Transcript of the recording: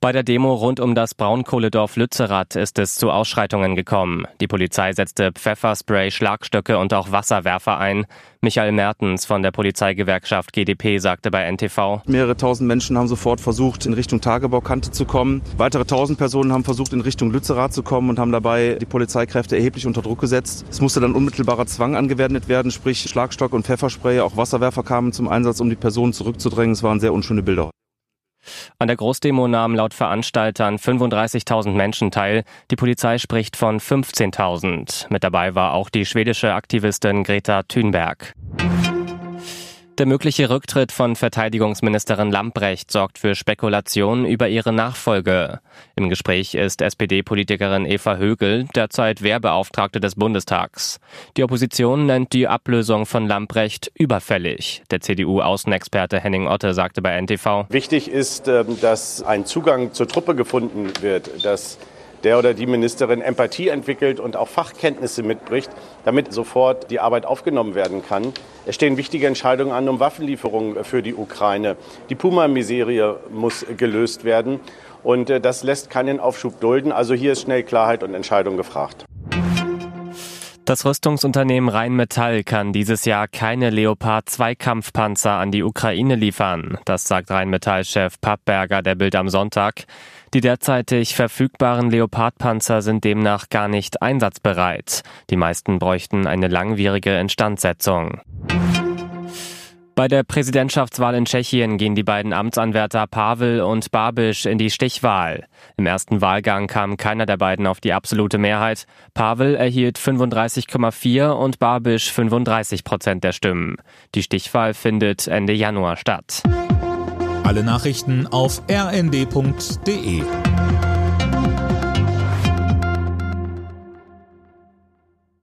Bei der Demo rund um das Braunkohledorf Lützerath ist es zu Ausschreitungen gekommen. Die Polizei setzte Pfefferspray, Schlagstöcke und auch Wasserwerfer ein. Michael Mertens von der Polizeigewerkschaft GdP sagte bei NTV. Mehrere tausend Menschen haben sofort versucht, in Richtung Tagebaukante zu kommen. Weitere tausend Personen haben versucht, in Richtung Lützerath zu kommen und haben dabei die Polizeikräfte erheblich unter Druck gesetzt. Es musste dann unmittelbarer Zwang angewendet werden, sprich Schlagstock und Pfefferspray. Auch Wasserwerfer kamen zum Einsatz, um die Personen zurückzudrängen. Es waren sehr unschöne Bilder. An der Großdemo nahmen laut Veranstaltern 35.000 Menschen teil. Die Polizei spricht von 15.000. Mit dabei war auch die schwedische Aktivistin Greta Thunberg. Der mögliche Rücktritt von Verteidigungsministerin Lambrecht sorgt für Spekulationen über ihre Nachfolge. Im Gespräch ist SPD-Politikerin Eva Högel, derzeit Wehrbeauftragte des Bundestags. Die Opposition nennt die Ablösung von Lambrecht überfällig. Der CDU-Außenexperte Henning Otte sagte bei NTV. Wichtig ist, ähm, dass ein Zugang zur Truppe gefunden wird, dass der oder die Ministerin Empathie entwickelt und auch Fachkenntnisse mitbricht, damit sofort die Arbeit aufgenommen werden kann. Es stehen wichtige Entscheidungen an um Waffenlieferungen für die Ukraine. Die Puma-Miserie muss gelöst werden und äh, das lässt keinen Aufschub dulden. Also hier ist schnell Klarheit und Entscheidung gefragt. Das Rüstungsunternehmen Rheinmetall kann dieses Jahr keine Leopard 2 Kampfpanzer an die Ukraine liefern. Das sagt Rheinmetall-Chef Pappberger der Bild am Sonntag. Die derzeitig verfügbaren Leopardpanzer sind demnach gar nicht einsatzbereit. Die meisten bräuchten eine langwierige Instandsetzung. Bei der Präsidentschaftswahl in Tschechien gehen die beiden Amtsanwärter Pavel und Babiš in die Stichwahl. Im ersten Wahlgang kam keiner der beiden auf die absolute Mehrheit. Pavel erhielt 35,4 und Babiš 35 Prozent der Stimmen. Die Stichwahl findet Ende Januar statt. Alle Nachrichten auf rnd.de